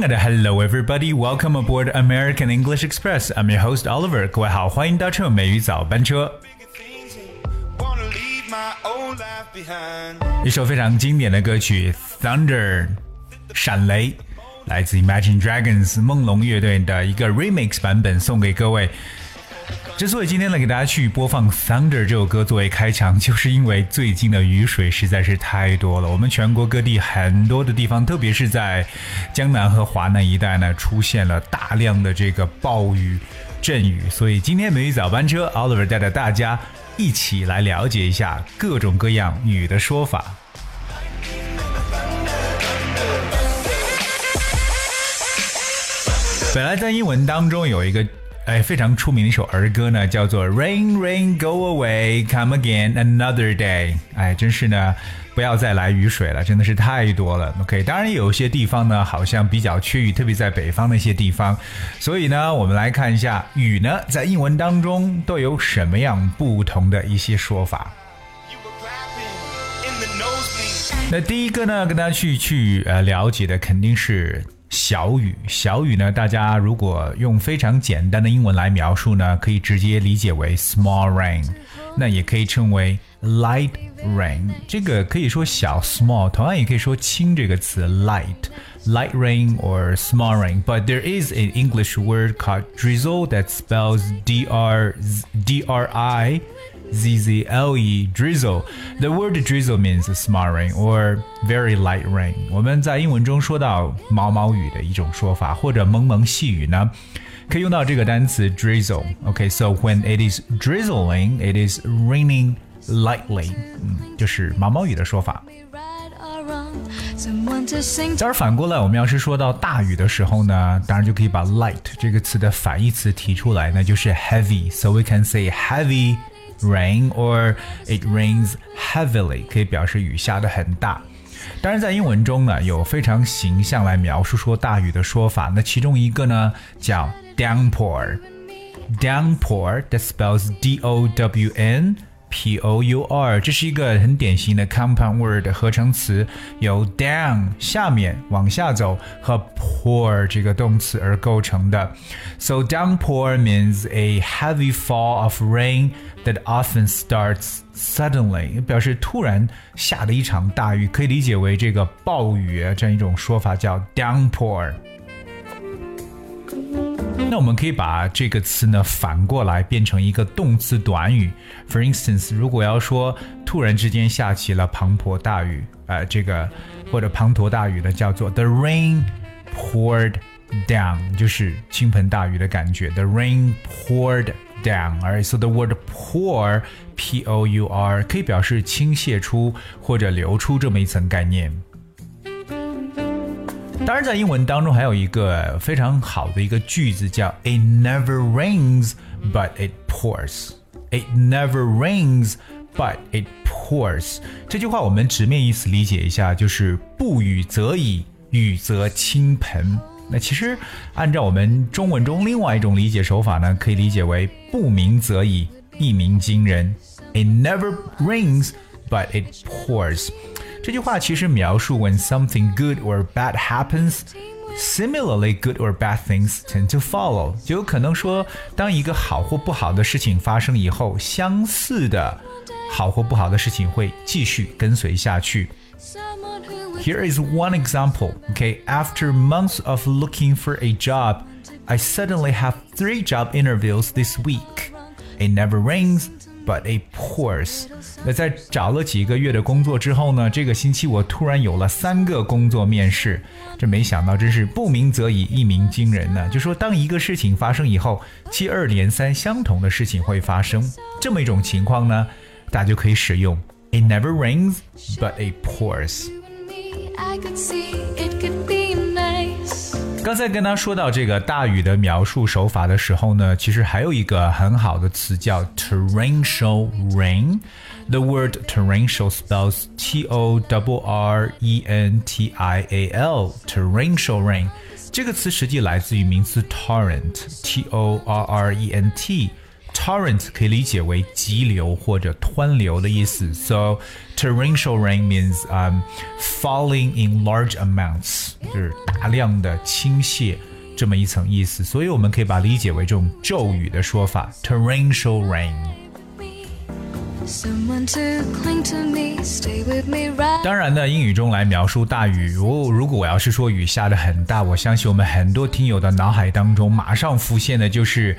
Good morning and hello everybody. Welcome aboard American English Express. I'm your host Oliver. 各位好，欢迎搭乘美语早班车。一首非常经典的歌曲《Thunder》闪雷，来自 Imagine Dragons 梦龙乐队的一个 remix 版本，送给各位。 之所以今天呢给大家去播放《Thunder》这首歌作为开场，就是因为最近的雨水实在是太多了。我们全国各地很多的地方，特别是在江南和华南一带呢，出现了大量的这个暴雨、阵雨。所以今天美语早班车，Oliver 带着大家一起来了解一下各种各样雨的说法。本来在英文当中有一个。哎，非常出名的一首儿歌呢，叫做《Rain Rain Go Away Come Again Another Day》。哎，真是呢，不要再来雨水了，真的是太多了。OK，当然有些地方呢，好像比较缺雨，特别在北方那些地方。所以呢，我们来看一下雨呢，在英文当中都有什么样不同的一些说法。那第一个呢，跟大家去去呃了解的肯定是。小雨，小雨呢？大家如果用非常简单的英文来描述呢，可以直接理解为 small rain，那也可以称为 light rain。这个可以说小 small，同样也可以说轻这个词 light light rain or small rain。But there is an English word called drizzle that spells D R D R I。 Zzle drizzle. The word drizzle means small rain or very light rain. 我们在英文中说到毛毛雨的一种说法，或者蒙蒙细雨呢，可以用到这个单词 drizzle. Okay, so when it is drizzling, it is raining lightly. 嗯，就是毛毛雨的说法。当然，反过来，我们要是说到大雨的时候呢，当然就可以把 light 这个词的反义词提出来，那就是 heavy. So we can say heavy rain or it rains heavily 可以表示雨下的很大。当然，在英文中呢，有非常形象来描述说大雨的说法。那其中一个呢叫 downpour。downpour that spells D O W N P O U R，这是一个很典型的 compound word 合成词，由 down 下面往下走和 pour 这个动词而构成的。So downpour means a heavy fall of rain that often starts suddenly，表示突然下的一场大雨，可以理解为这个暴雨这样一种说法叫 downpour。 那我们可以把这个词呢反过来变成一个动词短语。For instance，如果要说突然之间下起了滂沱大雨，呃，这个或者滂沱大雨呢，叫做 The rain poured down，就是倾盆大雨的感觉。The rain poured down。Alright, so the word pour, P-O-U-R，可以表示倾泻出或者流出这么一层概念。当然，在英文当中还有一个非常好的一个句子叫 "It never rains, but it pours." It never rains, but it pours. 这句话我们直面意思理解一下，就是不雨则已，雨则倾盆。那其实按照我们中文中另外一种理解手法呢，可以理解为不鸣则已，一鸣惊人。It never rains, but it pours. 这句话其实描述 when something good or bad happens。Similarly, good or bad things tend to follow，就有可能说，当一个好或不好的事情发生以后，相似的好或不好的事情会继续跟随下去。Here is one example. Okay, after months of looking for a job, I suddenly have three job interviews this week. It never rains, But it pours. 那在找了几个月的工作之后呢，这个星期我突然有了三个工作面试，这没想到真是不鸣则已，一鸣惊人呢。就说当一个事情发生以后，接二连三相同的事情会发生，这么一种情况呢，大家就可以使用 It never rains, but it pours。刚才跟他说到这个大雨的描述手法的时候呢，其实还有一个很好的词叫 torrential rain。The word torrential spells T-O-W-R-E-N-T-I-A-L。torrential rain 这个词实际来自于名词 torrent，T O R R E N T。Torrent 可以理解为急流或者湍流的意思。So torrential rain means um falling in large amounts，就是大量的倾泻这么一层意思。所以我们可以把它理解为这种骤雨的说法，torrential rain。当然呢，英语中来描述大雨，如如果我要是说雨下的很大，我相信我们很多听友的脑海当中马上浮现的就是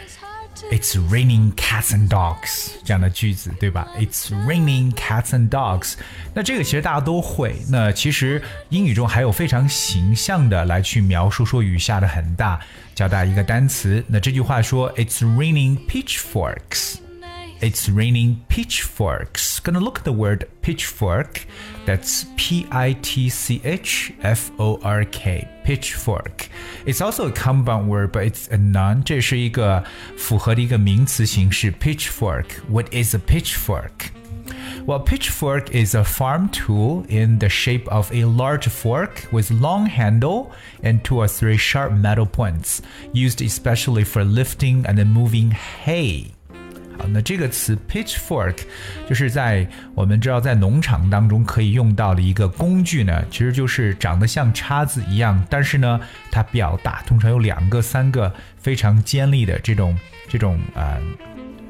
"It's raining cats and dogs" 这样的句子，对吧？It's raining cats and dogs。那这个其实大家都会。那其实英语中还有非常形象的来去描述说雨下的很大，教大家一个单词。那这句话说 "It's raining pitchforks"。It's raining pitchforks. Gonna look at the word pitchfork. That's P I T C H F O R K. Pitchfork. It's also a compound word, but it's a noun. 这是一个复合的一个名词形式。Pitchfork. What is a pitchfork? Well, pitchfork is a farm tool in the shape of a large fork with long handle and two or three sharp metal points, used especially for lifting and moving hay. 好，那这个词 pitchfork 就是在我们知道在农场当中可以用到的一个工具呢，其实就是长得像叉子一样，但是呢它比较大，通常有两个、三个非常尖利的这种这种呃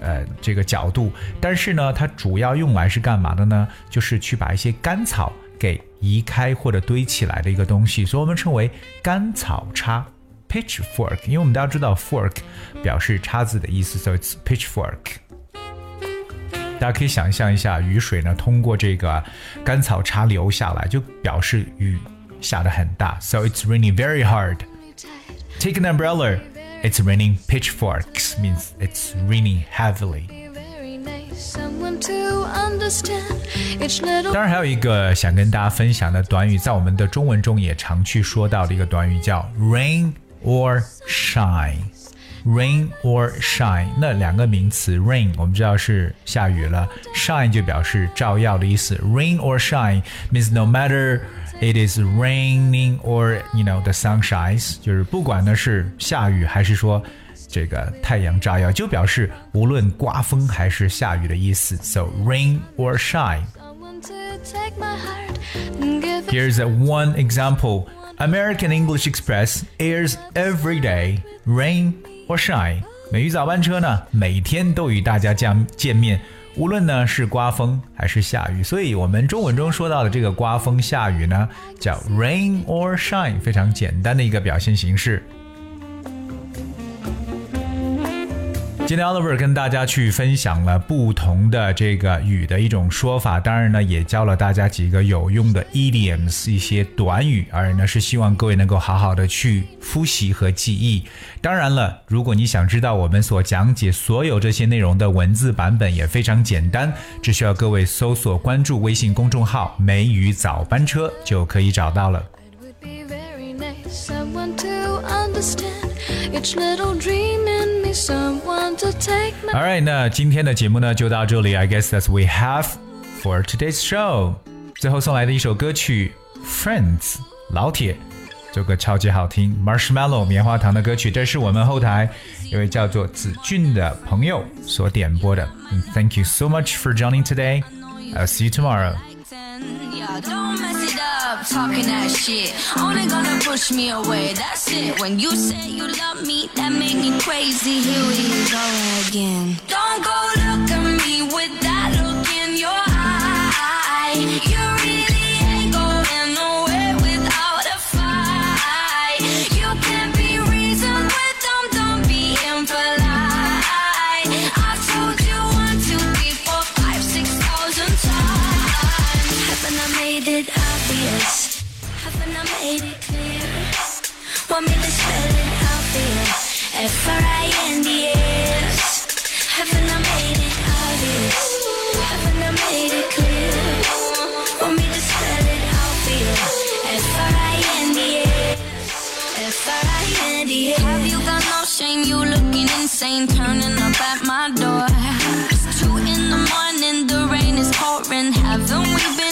呃这个角度，但是呢它主要用来是干嘛的呢？就是去把一些干草给移开或者堆起来的一个东西，所以我们称为干草叉。pitchfork，因为我们大家知道 fork 表示叉子的意思，so it's pitchfork。大家可以想象一下，雨水呢通过这个干草叉流下来，就表示雨下的很大，so it's raining very hard。Take an umbrella. It's raining pitchforks means it's raining heavily. 当然，还有一个想跟大家分享的短语，在我们的中文中也常去说到的一个短语叫 rain or shine。rain or shine，那两个名词，rain 我们知道是下雨了，shine 就表示照耀的意思。rain or shine means no matter it is raining or you know the sun shines，就是不管呢是下雨还是说这个太阳照耀，就表示无论刮风还是下雨的意思。So rain or shine. Here's a one example. American English Express airs every day, rain or shine。美语早班车呢，每天都与大家见见面，无论呢是刮风还是下雨。所以，我们中文中说到的这个刮风下雨呢，叫 rain or shine，非常简单的一个表现形式。今天 Oliver 跟大家去分享了不同的这个语的一种说法，当然呢也教了大家几个有用的 idioms 一些短语，而呢是希望各位能够好好的去复习和记忆。当然了，如果你想知道我们所讲解所有这些内容的文字版本，也非常简单，只需要各位搜索关注微信公众号“梅雨早班车”就可以找到了。Each little dream in me, someone to take my. All right，那今天的节目呢就到这里。I guess that's we have for today's show。最后送来的一首歌曲《Friends》，老铁。这个超级好听，Marshmello 棉花糖的歌曲，这是我们后台一位叫做子俊的朋友所点播的。Thank you so much for joining today. I'll see you tomorrow. Don't mess it up, talking that shit. Only gonna push me away, that's it. When you say you love me, that make me crazy. Here we go again. Don't go look at me with that look in your eye. You made it clear? Want me to spell it out for you? F-R-I-N-D-S Haven't I made it obvious? Haven't I made it clear? Want me to spell it out for you? F-R-I-N-D-S F-R-I-N-D-S Have you got no shame? You looking insane Turning up at my door It's two in the morning The rain is pouring Haven't we been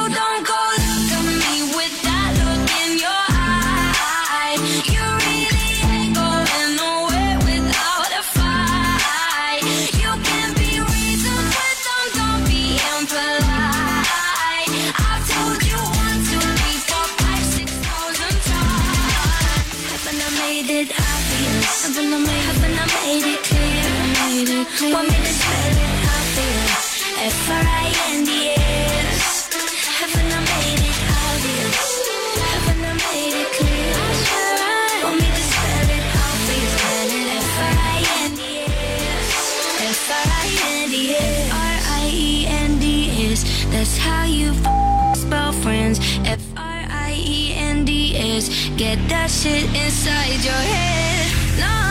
Spell it obvious? F-R-I-N-D-S. Haven't I made it obvious? Haven't I made it clear? Want me to spell it? Spell it F-R-I-N-D-S. F-R-I-N-D-S. F-R-I-E-N-D-S. That's how you spell friends. F-R-I-E-N-D-S. Get that shit inside your head. No.